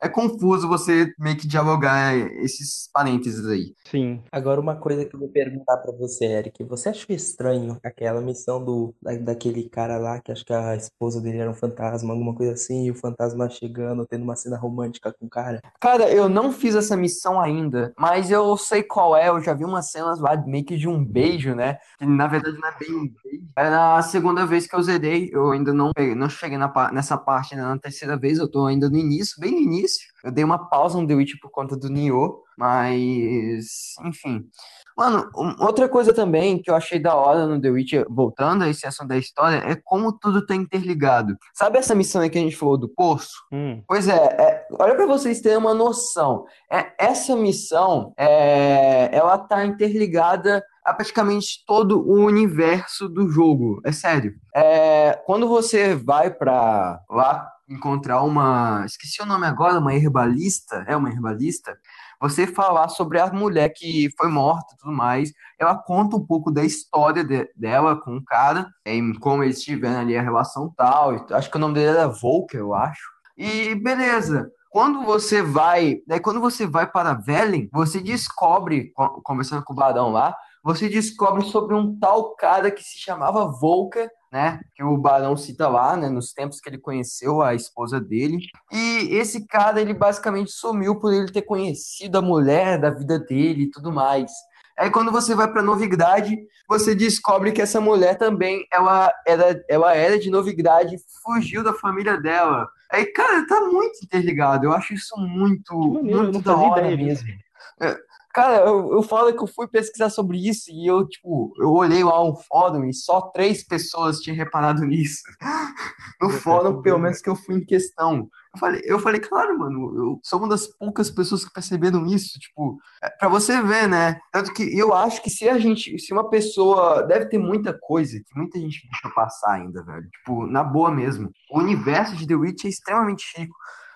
é confuso você meio que dialogar esses parênteses aí. Sim. Agora, uma coisa que eu vou perguntar pra você, Eric. Você achou estranho aquela missão do, da- daquele cara lá, que acho que a esposa dele era um fantasma, alguma coisa assim, e o fantasma chegando, tendo uma cena romântica com o cara? Cara, eu não fiz essa missão ainda, mas eu sei qual é. Eu já vi umas cenas lá meio que de um beijo, né? Que na verdade não é bem um beijo. É na segunda vez que eu zerei. Eu ainda não, peguei- não cheguei na, nessa parte ainda na terceira vez. Eu tô ainda no início, bem no início. Eu dei uma pausa no The Witch por conta do Nioh, mas enfim. Mano, outra coisa também que eu achei da hora no The Witcher, voltando a esse assunto da história, é como tudo tá interligado. Sabe essa missão aí que a gente falou do poço? Hum. Pois é, é, olha para vocês terem uma noção. É, essa missão, é, ela tá interligada a praticamente todo o universo do jogo. É sério. É, quando você vai para lá encontrar uma, esqueci o nome agora, uma herbalista, é uma herbalista. Você falar sobre a mulher que foi morta e tudo mais, ela conta um pouco da história de- dela com o cara, em como eles tiveram ali a relação tal. Acho que o nome dele era Volker, eu acho. E beleza. Quando você vai, daí quando você vai para Velen, você descobre, co- conversando com o Barão lá, você descobre sobre um tal cara que se chamava Volker, né? Que o Barão cita lá, né? Nos tempos que ele conheceu a esposa dele. E esse cara, ele basicamente sumiu por ele ter conhecido a mulher da vida dele e tudo mais. Aí quando você vai para Novigrad, você descobre que essa mulher também, ela era, ela era de Novigrad, fugiu da família dela. Aí, cara, tá muito interligado. Eu acho isso muito, maneiro, muito da hora mesmo. É, Cara, eu, eu falo que eu fui pesquisar sobre isso e eu, tipo, eu olhei lá um fórum e só três pessoas tinham reparado nisso. No fórum, pelo que menos que eu fui em questão. Eu falei, eu falei, claro, mano, eu sou uma das poucas pessoas que perceberam isso, tipo, é, pra você ver, né? Tanto que eu acho que se a gente, se uma pessoa, deve ter muita coisa que muita gente deixa passar ainda, velho. Tipo, na boa mesmo. O universo de The Witch é extremamente rico.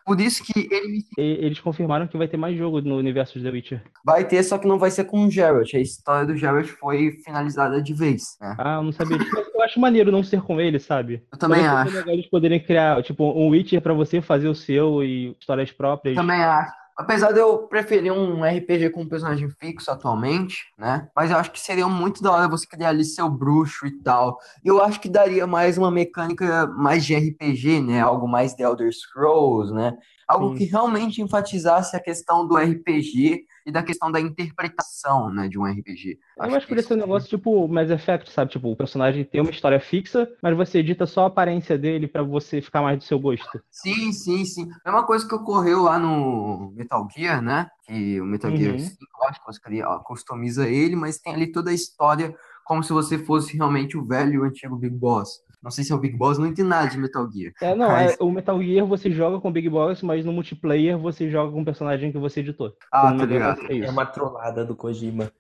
Por isso que ele E- Eles confirmaram que vai ter mais jogo no universo de The Witcher. Vai ter, só que não vai ser com o Geralt. A história do Geralt foi finalizada de vez, né? Ah, eu não sabia eu acho maneiro não ser com ele, sabe? Eu também acho. legal eles poderem criar, tipo, um Witcher pra você fazer o seu e histórias próprias. Também acho. Apesar de eu preferir um RPG com um personagem fixo atualmente, né? Mas eu acho que seria muito da hora você criar ali seu bruxo e tal. E eu acho que daria mais uma mecânica mais de RPG, né? Algo mais de Elder Scrolls, né? Algo Sim. que realmente enfatizasse a questão do RPG e da questão da interpretação, né, de um RPG. Eu acho que poderia ser um negócio tipo Mass Effect, sabe? Tipo, o personagem tem uma história fixa, mas você edita só a aparência dele pra você ficar mais do seu gosto. Sim, sim, sim. Mesma coisa que ocorreu lá no Metal Gear, né? Que o Metal Gear Uhum. 5, eu acho que você ó, customiza ele, mas tem ali toda a história como se você fosse realmente o velho e o antigo Big Boss. Não sei se é o Big Boss, não entendo nada de Metal Gear. É, não, Mas- é, o Metal Gear você joga com o Big Boss, mas no multiplayer você joga com o personagem que você editou. Ah, tá ligado. é É uma trollada do Kojima.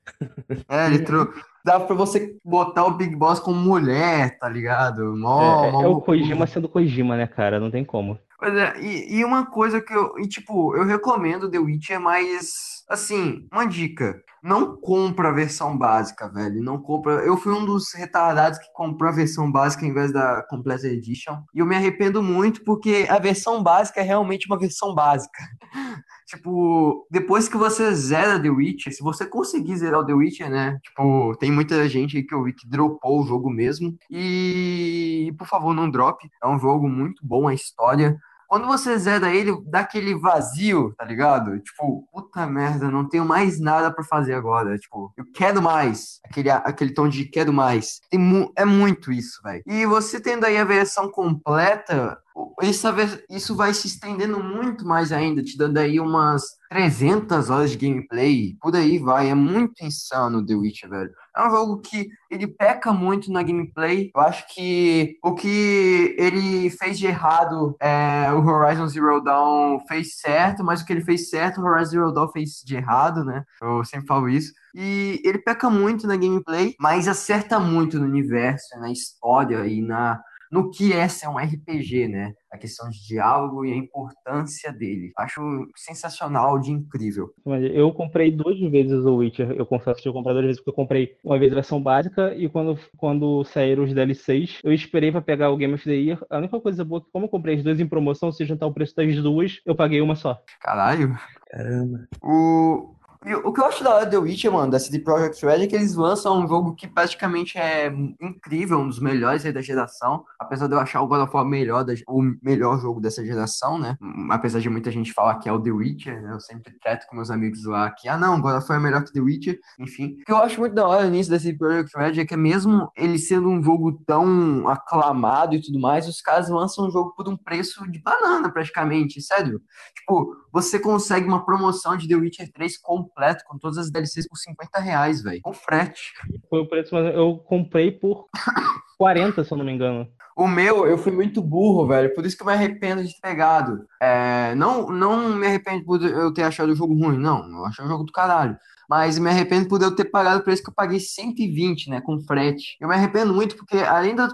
É, ele trou... Dava pra você botar o Big Boss como mulher, tá ligado? Mó, É, mó é o. Kojima sendo Kojima, né, cara? Não tem como. Pois é, e, e uma coisa que eu, e, tipo, eu recomendo The Witcher, mas, assim, uma dica. Não compra a versão básica, velho. Não compra. Eu fui um dos retardados que comprou a versão básica em vez da Complete Edition. E eu me arrependo muito porque a versão básica é realmente uma versão básica. Tipo, depois que você zera The Witcher, se você conseguir zerar o The Witcher, né? Tipo, tem muita gente aí que eu vi que dropou o jogo mesmo. E, por favor, não drop. É um jogo muito bom, a história. Quando você zera ele, dá aquele vazio, tá ligado? Tipo, puta merda, não tenho mais nada pra fazer agora. Tipo, eu quero mais. Aquele, aquele tom de quero mais. Tem mu- é muito isso, velho. E você tendo aí a versão completa, essa isso vai se estendendo muito mais ainda, te dando aí umas 300 horas de gameplay. Por aí vai. É muito insano The Witcher, velho. É um jogo que ele peca muito na gameplay. Eu acho que o que ele fez de errado, é, o Horizon Zero Dawn fez certo, mas o que ele fez certo, o Horizon Zero Dawn fez de errado, né? Eu sempre falo isso. E ele peca muito na gameplay, mas acerta muito no universo, na história e na no que é ser um RPG, né? A questão de diálogo e a importância dele. Acho sensacional, de incrível. Eu comprei duas vezes o Witcher. Eu confesso que eu comprei duas vezes, porque eu comprei uma vez a versão básica e quando, quando saíram os DLCs, eu esperei pra pegar o Game of the Year. A única coisa boa é que, como eu comprei as duas em promoção, se juntar o preço das duas, eu paguei uma só. Caralho. Caramba. O, o que eu acho da hora do Witcher, mano, da CD Projekt Red, é que eles lançam um jogo que praticamente é incrível, um dos melhores aí da geração. Apesar de eu achar o God of War melhor o melhor jogo dessa geração, né? Hum, Apesar de muita gente falar que é o The Witcher, né? Eu sempre trato com meus amigos lá que, ah, não, God of War é melhor que The Witcher. Enfim. O que eu acho muito da hora nisso da CD Projekt Red é que mesmo ele sendo um jogo tão aclamado e tudo mais, os caras lançam um jogo por um preço de banana, praticamente. Sério. Tipo, você consegue uma promoção de The Witcher 3 completo, com todas as DLCs por 50 reais, velho. Com frete. Foi o preço, mas eu comprei por 40, se eu não me engano. O meu, eu fui muito burro, velho. Por isso que eu me arrependo de ter pegado. É, não, não me arrependo por eu ter achado o jogo ruim, não. Eu achei o jogo do caralho. Mas me arrependo por eu ter pagado o preço que eu paguei 120, né? Com frete. Eu me arrependo muito porque, além de eu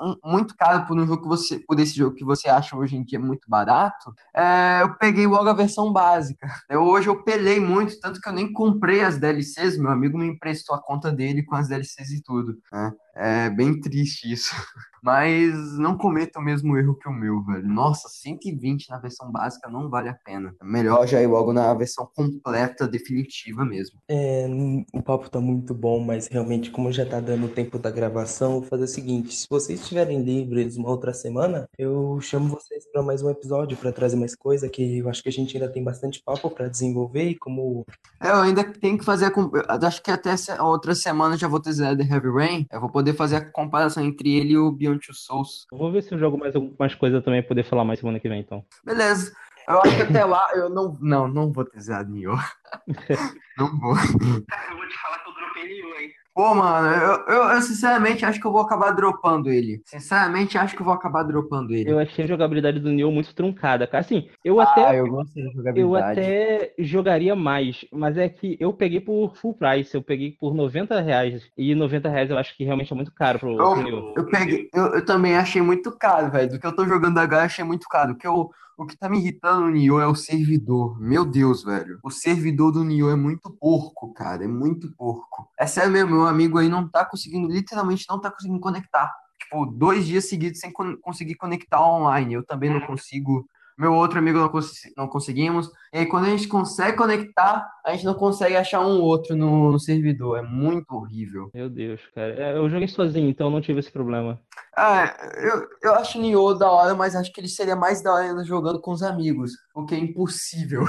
um- muito caro por um jogo que você, por esse jogo que você acha hoje em dia muito barato, é, eu peguei logo a versão básica. Eu, hoje eu pelei muito, tanto que eu nem comprei as DLCs. Meu amigo me emprestou a conta dele com as DLCs e tudo. né? É bem triste isso. Mas não cometa o mesmo erro que o meu, velho. Nossa, 120 na versão básica não vale a pena. Melhor já ir logo na versão completa, definitiva mesmo. É, o papo tá muito bom, mas realmente, como já tá dando o tempo da gravação, eu vou fazer o seguinte: se vocês estiverem livres uma outra semana, eu chamo vocês para mais um episódio para trazer mais coisa, que eu acho que a gente ainda tem bastante papo para desenvolver e como É, Eu ainda tenho que fazer a. Acho que até se- a outra semana eu já vou ter The Heavy Rain. Eu vou poder fazer a comparação entre ele e o Beyond Two Souls. Eu vou ver se eu jogo mais algumas coisas também, poder falar mais semana que vem, então. Beleza. Eu acho que até lá eu não. Não, não vou ter zero Nioh. Não vou. Eu vou te falar que eu dropei Nioh, hein? Pô, mano, eu, eu, eu sinceramente acho que eu vou acabar dropando ele. Sinceramente, acho que eu vou acabar dropando ele. Eu achei a jogabilidade do Nioh muito truncada, cara. Assim, eu Ah, até eu gostei da Eu até jogaria mais, mas é que eu peguei por full price, eu peguei por 90 reais. E 90 reais eu acho que realmente é muito caro pro, pro Nioh. Eu, eu, peguei, eu, eu também achei muito caro, velho. Do que eu tô jogando agora, eu achei muito caro. O que, eu, o que tá me irritando no Nioh é o servidor. Meu Deus, velho. O servidor do Nioh é muito porco, cara. É muito porco. É sério mesmo, meu amigo aí não tá conseguindo, literalmente não tá conseguindo conectar. Tipo, dois dias seguidos sem con- conseguir conectar online. Eu também não consigo. Meu outro amigo não, cons- não conseguimos. E aí, quando a gente consegue conectar, a gente não consegue achar um outro no, no servidor. É muito horrível. Meu Deus, cara. É, Eu joguei sozinho, então não tive esse problema. Ah, eu, eu acho o Nioh da hora, mas acho que ele seria mais da hora jogando com os amigos, o que é impossível.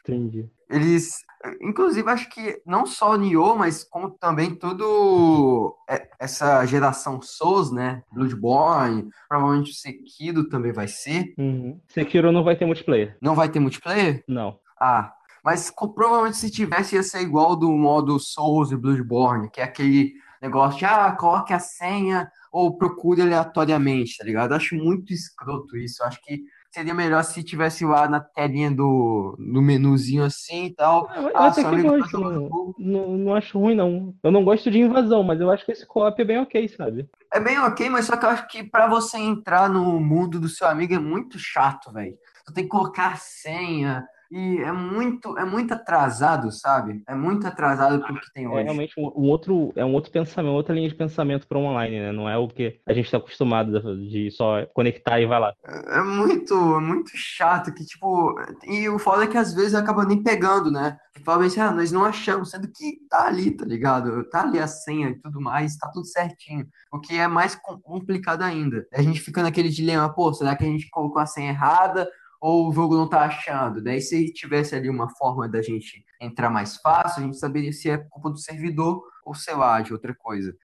Entendi. Eles, inclusive, acho que não só o Nioh, mas como também tudo é- essa geração Souls, né? Bloodborne, provavelmente o Sekiro também vai ser. Uhum. Sekiro não vai ter multiplayer. Não vai ter multiplayer? Não. Ah, mas co- provavelmente se tivesse ia ser igual do modo Souls e Bloodborne, que é aquele negócio de, ah, coloque a senha ou procure aleatoriamente, tá ligado? Eu acho muito escroto isso. Eu acho que seria melhor se tivesse lá na telinha do, do menuzinho assim e tal. Eu, eu Ah, até que gosto, não, não, não acho ruim, não. Eu não gosto de invasão, mas eu acho que esse co-op é bem ok, sabe? É bem ok, mas só que eu acho que pra você entrar no mundo do seu amigo é muito chato, velho. Tu tem que colocar a senha e é muito, é muito atrasado, sabe? É muito atrasado pro que tem É hoje. realmente um, um outro, é um outro pensamento, outra linha de pensamento para online, né? Não é o que a gente está acostumado de só conectar e vai lá. É muito, é muito chato que, tipo, e o foda é que às vezes acaba nem pegando, né? Fala assim, ah, nós não achamos, sendo que tá ali, tá ligado? Tá ali a senha e tudo mais, tá tudo certinho. O que é mais com- complicado ainda. A gente fica naquele dilema, pô, será que a gente colocou a senha errada ou o jogo não tá achando? Daí se tivesse ali uma forma da gente entrar mais fácil, a gente saberia se é culpa do servidor ou sei lá, de outra coisa.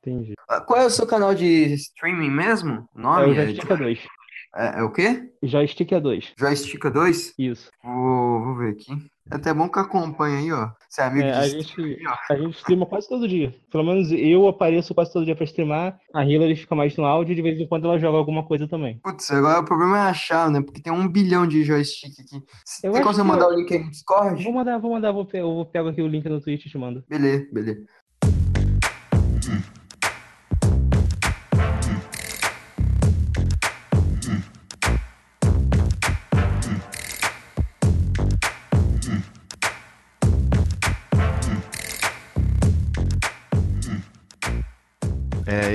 Entendi. Ah, Qual é o seu canal de streaming mesmo? O É nome o é, Joystick A2. é, é o quê? Joystick A2. Joystick 2? Isso. Vou, vou ver aqui. É até bom que acompanha aí, ó. Você é amigo É, de a gente, a gente streama quase todo dia. Pelo menos eu apareço quase todo dia pra streamar. A Hillary fica mais no áudio e de vez em quando ela joga alguma coisa também. Putz, agora o problema é achar, né? Porque tem um bilhão de joystick aqui. Eu Tem como acho você que mandar eu- o link aí no Discord? Vou mandar, vou mandar, vou eu pego aqui o link no Twitch e te mando. Beleza, beleza.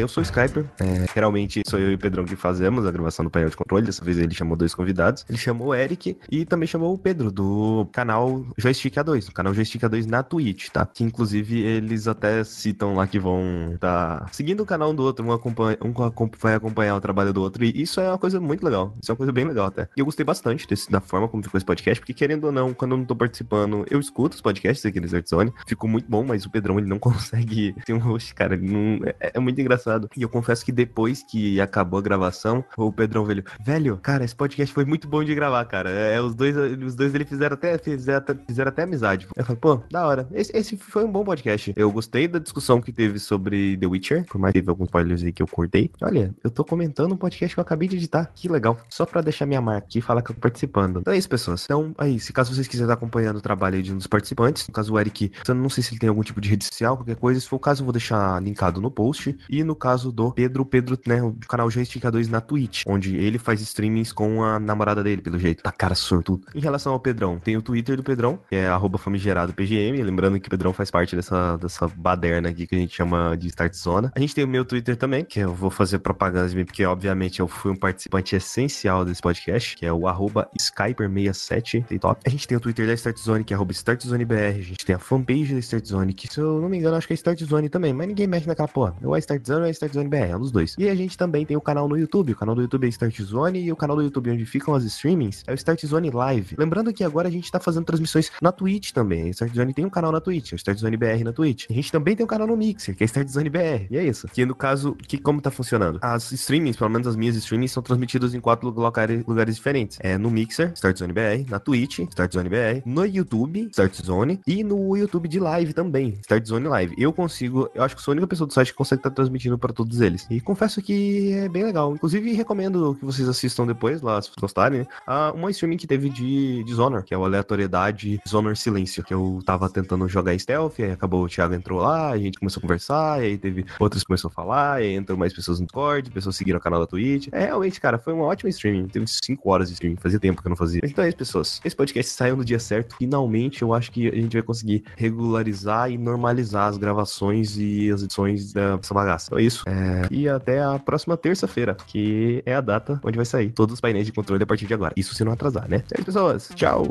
Eu sou o Skyper. É, geralmente sou eu e o Pedrão que fazemos a gravação do painel de controle. Dessa vez ele chamou dois convidados. Ele chamou o Eric e também chamou o Pedro do canal Joystick A2, o canal Joystick A2 na Twitch, tá? Que inclusive eles até citam lá que vão tá seguindo o canal um do outro, um, acompanha, um vai acompanhar o trabalho do outro. E isso é uma coisa muito legal. Isso é uma coisa bem legal até. E eu gostei bastante desse- da forma como ficou esse podcast, porque querendo ou não, quando eu não tô participando, eu escuto os podcasts aqui no Zone. Ficou muito bom, mas o Pedrão ele não consegue ser um host, cara. Ele não, é, é muito engraçado. E eu confesso que depois que acabou a gravação, o Pedrão velho, velho, cara, esse podcast foi muito bom de gravar, cara. É, os dois, os dois ele fizeram até, fizeram, fizeram até amizade. Eu falei, pô, da hora. Esse, esse foi um bom podcast. Eu gostei da discussão que teve sobre The Witcher, por mais que teve alguns spoilers aí que eu cortei. Olha, eu tô comentando um podcast que eu acabei de editar. Que legal. Só pra deixar minha marca aqui e falar que eu tô participando. Então é isso, pessoas. Então, aí, se caso vocês quiserem estar acompanhando o trabalho de um dos participantes, no caso o Eric, eu não sei se ele tem algum tipo de rede social, qualquer coisa. Se for o caso, eu vou deixar linkado no post. E no caso do Pedro, Pedro, né, o canal Joystick 2 na Twitch, onde ele faz streamings com a namorada dele, pelo jeito. Tá cara sortudo. Em relação ao Pedrão, tem o Twitter do Pedrão, que é famigeradopgm. Lembrando que o Pedrão faz parte dessa, dessa baderna aqui que a gente chama de Start Zona. A gente tem o meu Twitter também, que eu vou fazer propaganda de mim, porque obviamente eu fui um participante essencial desse podcast, que é o arroba Skyper67, tem top. A gente tem o Twitter da Start Zone, que é StartZoneBR. A gente tem a fanpage da Start Zone, que se eu não me engano, acho que é Start Zone também, mas ninguém mexe naquela porra. Ou é Start Zone é Start Zone BR, é um dos dois. E a gente também tem o canal no YouTube. O canal do YouTube é Start Zone e o canal do YouTube onde ficam as streamings é o Start Zone Live. Lembrando que agora a gente tá fazendo transmissões na Twitch também. A Start Zone tem um canal na Twitch, é o Start Zone BR na Twitch. A gente também tem um canal no Mixer, que é Start Zone BR. E é isso. Que no caso, que como tá funcionando? As streamings, pelo menos as minhas streamings, são transmitidas em quatro lugares, diferentes. É no Mixer, Start Zone BR, na Twitch, Start Zone BR, no YouTube, Start Zone, e no YouTube de live também, Start Zone Live. Eu consigo, eu acho que sou a única pessoa do site que consegue estar transmitindo para todos eles. E confesso que é bem legal. Inclusive, recomendo que vocês assistam depois, lá, se gostarem, a uma streaming que teve de Dishonor, que é o aleatoriedade Dishonor Silêncio, que eu tava tentando jogar stealth, aí acabou o Thiago entrou lá, a gente começou a conversar, aí teve outros começou a falar, aí entrou mais pessoas no Discord, pessoas seguiram o canal da Twitch. É, realmente, cara, foi uma ótima streaming. Teve 5 horas de streaming, fazia tempo que eu não fazia. Mas então é isso, pessoas. Esse podcast saiu no dia certo. Finalmente, eu acho que a gente vai conseguir regularizar e normalizar as gravações e as edições dessa bagaça. Então é isso. É, E até a próxima terça-feira, que é a data onde vai sair todos os painéis de controle a partir de agora. Isso se não atrasar, né? É isso, pessoas. Tchau.